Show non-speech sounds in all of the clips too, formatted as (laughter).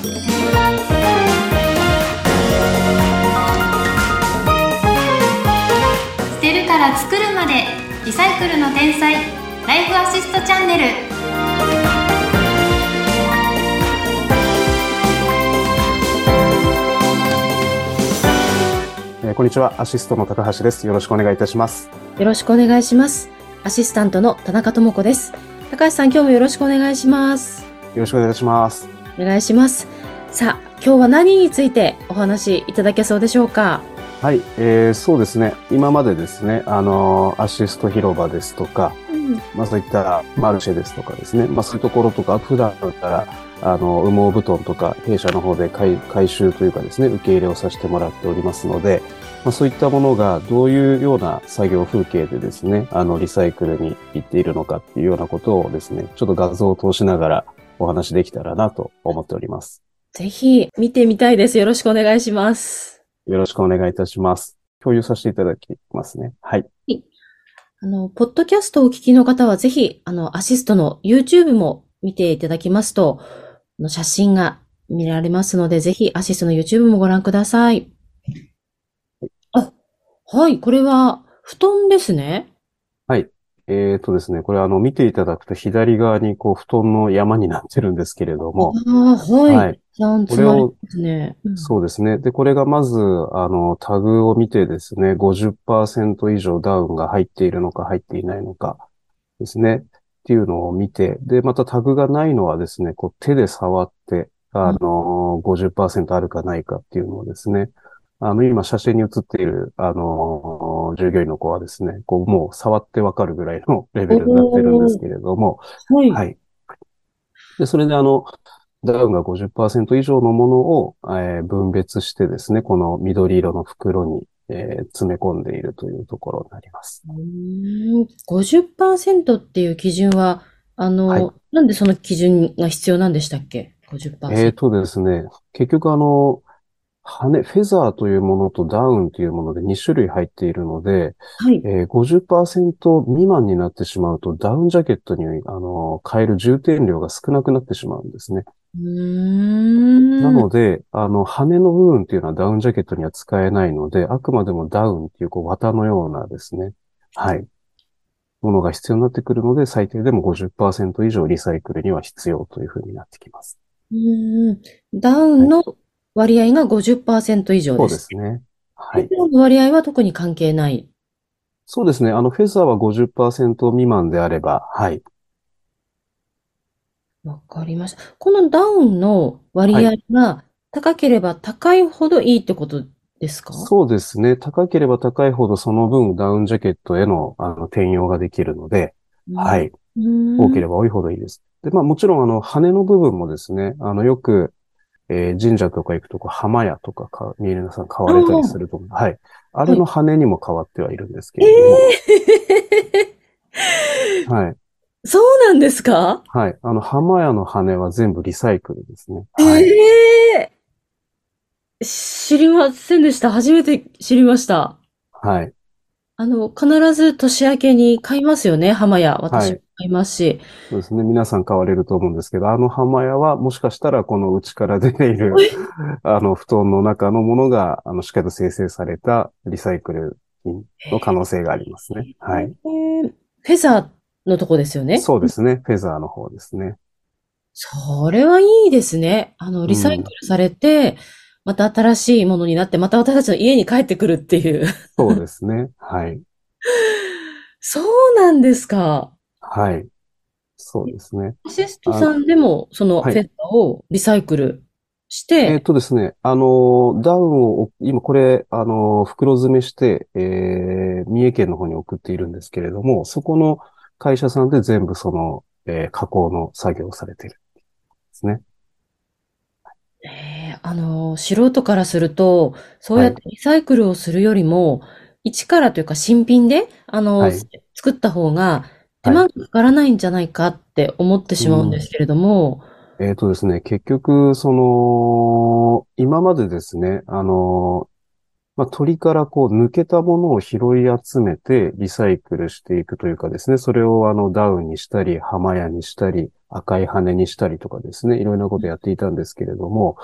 捨てるから作るまでリサイクルの天才ライフアシストチャンネルえーこんにちは。アシストの高橋です。よろしくお願いいたします。よろしくお願いします。アシスタントの田中智子です。高橋さん、今日もよろしくお願いします。よろしくお願いします。お願いします。さあ、今日は何についてお話しいただけそうでしょうか？はい、えー、そうですね。今までですね、あのーアシスト広場ですとか、まあそういったマルシェですとかですね、まあそういうところとか、普段だったら、あの、羽毛布団とか、弊社の方で回回収というかですね、受け入れをさせてもらっておりますので、まあそういったものがどういうような作業風景でですね、あの、リサイクルに行っているのかっていうようなことをですね、ちょっと画像を通しながらお話できたらなと思っております。ぜひ見てみたいです。よろしくお願いします。よろしくお願いいたします。共有させていただきますね。はい。あの、ポッドキャストをお聞きの方はぜひ、あの、アシストの YouTube も見ていただきますと、あの写真が見られますので、ぜひアシストの YouTube もご覧ください。あ、はい、これは布団ですね。えーとですね、これあの、見ていただくと左側にこう、布団の山になってるんですけれども、ああ、はい。はい。ちゃんとこれをですね。うんそうですね。で、これがまず、あの、タグを見てですね、50%以上ダウンが入っているのか入っていないのかですね。っていうのを見て、で、またタグがないのはですね、こう手で触って、あの、50%あるかないかっていうのをですね、あの、今写真に写っている、あの、従業員の子はですね、こう、もう触ってわかるぐらいの (laughs) レベルになってるんですけれども、はい。はい。で、それであの、ダウンが50%以上のものを、えー分別してですね、この緑色の袋に、えー詰め込んでいるというところになります。うーん50%っていう基準は、あの、はいなんでその基準が必要なんでしたっけ ?50%。えーとですね、結局あの、羽、フェザーというものとダウンというもので2種類入っているので、はい。えー50%未満になってしまうと、ダウンジャケットに、あの、変える充填量が少なくなってしまうんですね。なので、あの、羽の部分っていうのはダウンジャケットには使えないので、あくまでもダウンっていう、こう、綿のようなですね、はい、ものが必要になってくるので、最低でも50%以上リサイクルには必要というふうになってきます。うーんダウンの割合が50%以上そうで。ですすね。はい。割合は特に関係ない。そうですね。あの、フェザーは50%未満であれば、はい。わかりました。このダウンの割合が高ければ高いほどいいってことですか？そうですね。高ければ高いほどその分ダウンジャケットへの、あの、転用ができるので、は。い。うん多ければ多いほどいいです。で、まあもちろんあの、羽の部分もですね、あの、よく、えー神社とか行くとこう、浜屋とかか、ミネナさん買われたりすると思う。はい。あれの羽にも変わってはいるんですけれども、はい。そうなんですか？はい。あの、浜屋の羽は全部リサイクルですね。はい。ええ知りませんでした。初めて知りました。はい。あの、必ず年明けに買いますよね、浜屋。私も買いますし。そうですね。皆さん買われると思うんですけど、あの浜屋はもしかしたらこの内から出ている、(laughs) あの、布団の中のものが、あの、しっかりと生成されたリサイクル品の可能性がありますね。はい。えーフェザーのとこですよね。そうですね。フェザーの方ですね。それはいいですね。あの、リサイクルされて、また新しいものになって、また私たちの家に帰ってくるっていう。そうですね。はい。(laughs) そうなんですか。はい。そうですね。アシストさんでも、そのフはいェザーをリサイクルしえって、とですね、あの、ダウンを、今これ、あの、袋詰めして、えー、三重県の方に送っているんですけれども、そこの会社さんで全部その、えー加工の作業をされている。ですね。えーあの、素人からすると、そうやってリサイクルをするよりも、一からというか新品で、あの、はい作った方が手間がかからないんじゃないかって思ってしまうんですけれども、えっとですね、結局、その、今までですね、あの、まあ、鳥からこう抜けたものを拾い集めてリサイクルしていくというかですね、それをあのダウンにしたり、浜屋にしたり、赤い羽にしたりとかですね、いろいろなことやっていたんですけれども、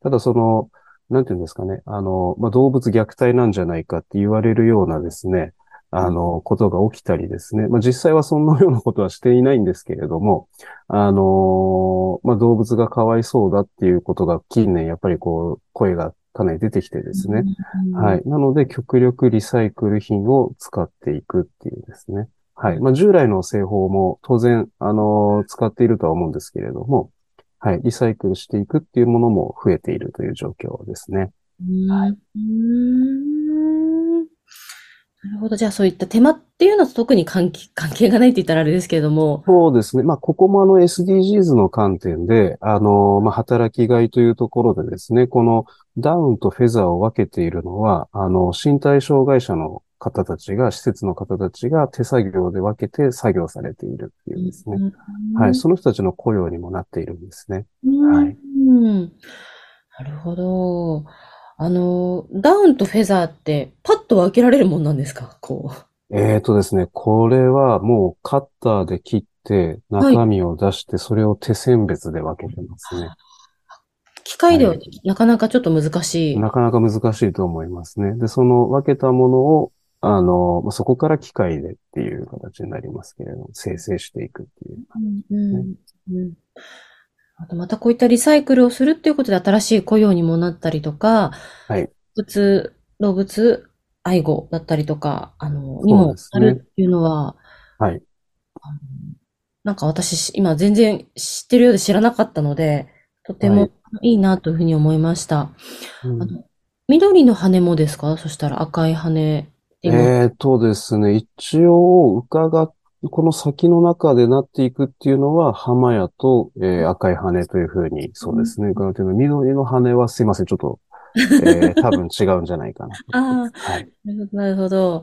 ただその、なんていうんですかね、あの、まあ、動物虐待なんじゃないかって言われるようなですね、あの、ことが起きたりですね。まあ、実際はそんなようなことはしていないんですけれども、あの、まあ、動物がかわいそうだっていうことが近年やっぱりこう、声がかなり出てきてですね。はい。なので、極力リサイクル品を使っていくっていうですね。はい。まあ、従来の製法も当然、あの、使っているとは思うんですけれども、はい。リサイクルしていくっていうものも増えているという状況ですね。はい。なるほど。じゃあそういった手間っていうのは特に関係 (laughs) 関係がないって言ったらあれですけれども。そうですね。まあ、ここもあの SDGs の観点で、あの、まあ、働きがいというところでですね、このダウンとフェザーを分けているのは、あの、身体障害者の方たちが、施設の方たちが手作業で分けて作業されているっていうですね。はい。その人たちの雇用にもなっているんですね。はい。なるほど。あの、ダウンとフェザーってパッと分けられるもんなんですか？こう。えーとですね、これはもうカッターで切って中身を出してそれを手選別で分けてますね。機械ではなかなかちょっと難しい。なかなか難しいと思いますね。で、その分けたものを、あの、そこから機械でっていう形になりますけれども、生成していくっていう、うんうんうんあとまたこういったリサイクルをするっていうことで新しい雇用にもなったりとか、はい。動物、動物愛護だったりとか、あの、にもなるっていうのは、はい。なんか私、今全然知ってるようで知らなかったので、とてもいいなというふうに思いました。うん、あの緑の羽もですか？そしたら赤い羽ええー、とですね、一応伺っこの先の中でなっていくっていうのは、浜屋と、えー、赤い羽というふうに、そうですね、伺っている緑の羽はすいません、ちょっと、(laughs) えー、多分違うんじゃないかな。ああ、はい。なるほど。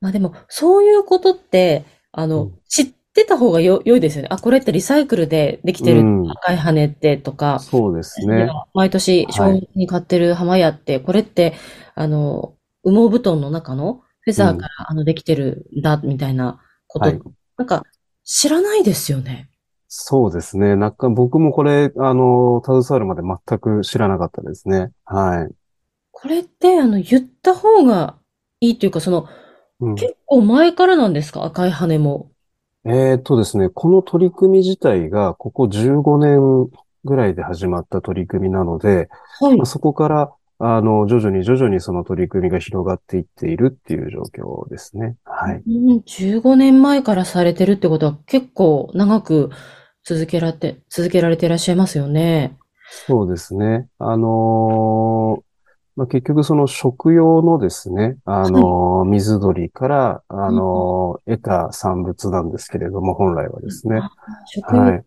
まあでも、そういうことって、あの、うん、知ってた方がよ、良いですよね。あ、これってリサイクルでできてる赤い羽ってとか。そうですね。毎年、正月に買ってる浜屋って、これって、あの、羽毛布団の中のフェザーから、あの、できてるんだ、みたいなこと、はい、なんか知らないですよね。そうですね。なんか僕もこれ、あの、携わるまで全く知らなかったですね。はい。これって、あの、言った方がいいというか、その、うん、結構前からなんですか？赤い羽も。えっとですね、この取り組み自体が、ここ15年ぐらいで始まった取り組みなので、はいまあ、そこからあの、徐々に徐々にその取り組みが広がっていっているっていう状況ですね。はい。うん、15年前からされてるってことは結構長く続けられて、続けられていらっしゃいますよね。そうですね。あのーまあ、結局その食用のですね、あの、水鳥から、あの、得た産物なんですけれども、本来はですね。はい。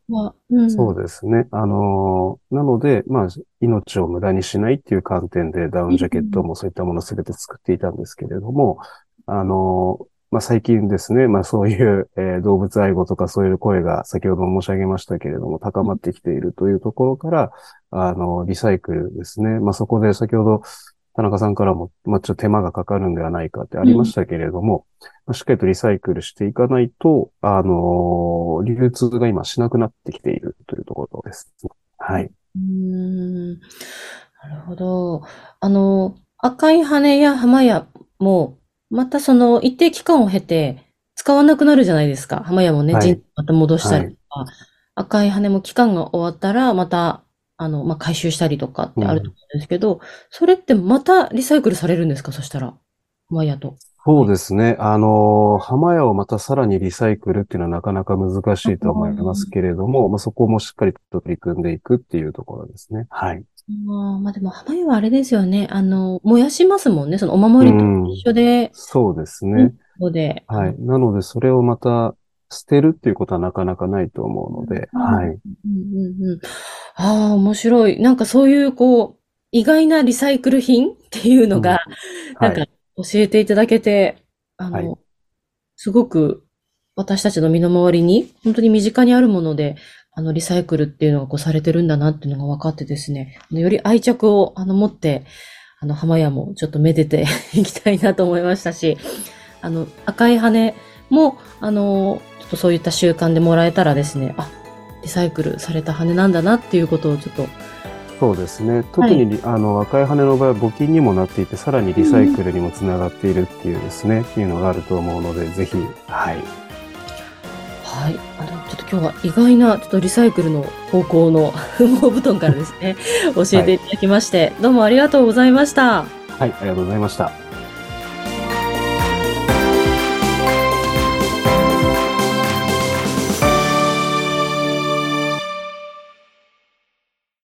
うん、そうですね。あの、なので、まあ、命を無駄にしないっていう観点でダウンジャケットもそういったものすべて作っていたんですけれども、あの、まあ、最近ですね、まあ、そういう、えー、動物愛護とかそういう声が先ほど申し上げましたけれども、高まってきているというところから、あの、リサイクルですね。まあ、そこで先ほど、田中さんからも、まあ、ちょっと手間がかかるんではないかってありましたけれども、うん、しっかりとリサイクルしていかないと、あの、流通が今しなくなってきているというところです。はい。うん。なるほど。あの、赤い羽や浜屋も、またその一定期間を経て使わなくなるじゃないですか。浜屋もね、はい、また戻したりとか、はい、赤い羽も期間が終わったら、また、あの、まあ、回収したりとかってあると思うんですけど、うん、それってまたリサイクルされるんですか？そしたら。浜屋と。そうですね。あの、浜屋をまたさらにリサイクルっていうのはなかなか難しいと思いますけれども、まあ、そこもしっかりと取り組んでいくっていうところですね。はい。あまあでも、浜湯はあれですよね。あの、燃やしますもんね。そのお守りと一緒で。そうですね。そうで。はい。なので、それをまた捨てるっていうことはなかなかないと思うので、はい。うんうんうん、ああ、面白い。なんかそういう、こう、意外なリサイクル品っていうのが、うん、(laughs) なんか教えていただけて、あの、はい、すごく私たちの身の回りに、本当に身近にあるもので、あの、リサイクルっていうのがこうされてるんだなっていうのが分かってですね、より愛着をあの持って、あの、浜屋もちょっとめでて (laughs) いきたいなと思いましたし、あの、赤い羽も、あの、ちょっとそういった習慣でもらえたらですね、あ、リサイクルされた羽なんだなっていうことをちょっとそうですね。特に、はい、あの、赤い羽の場合は募金にもなっていて、さらにリサイクルにもつながっているっていうですね、っていうのがあると思うので、ぜひ、はい。はい。あの、ちょっと今日は意外な、ちょっとリサイクルの方向の羽毛布団からですね、教えていただきまして、はい、どうもありがとうございました。はい、ありがとうございました。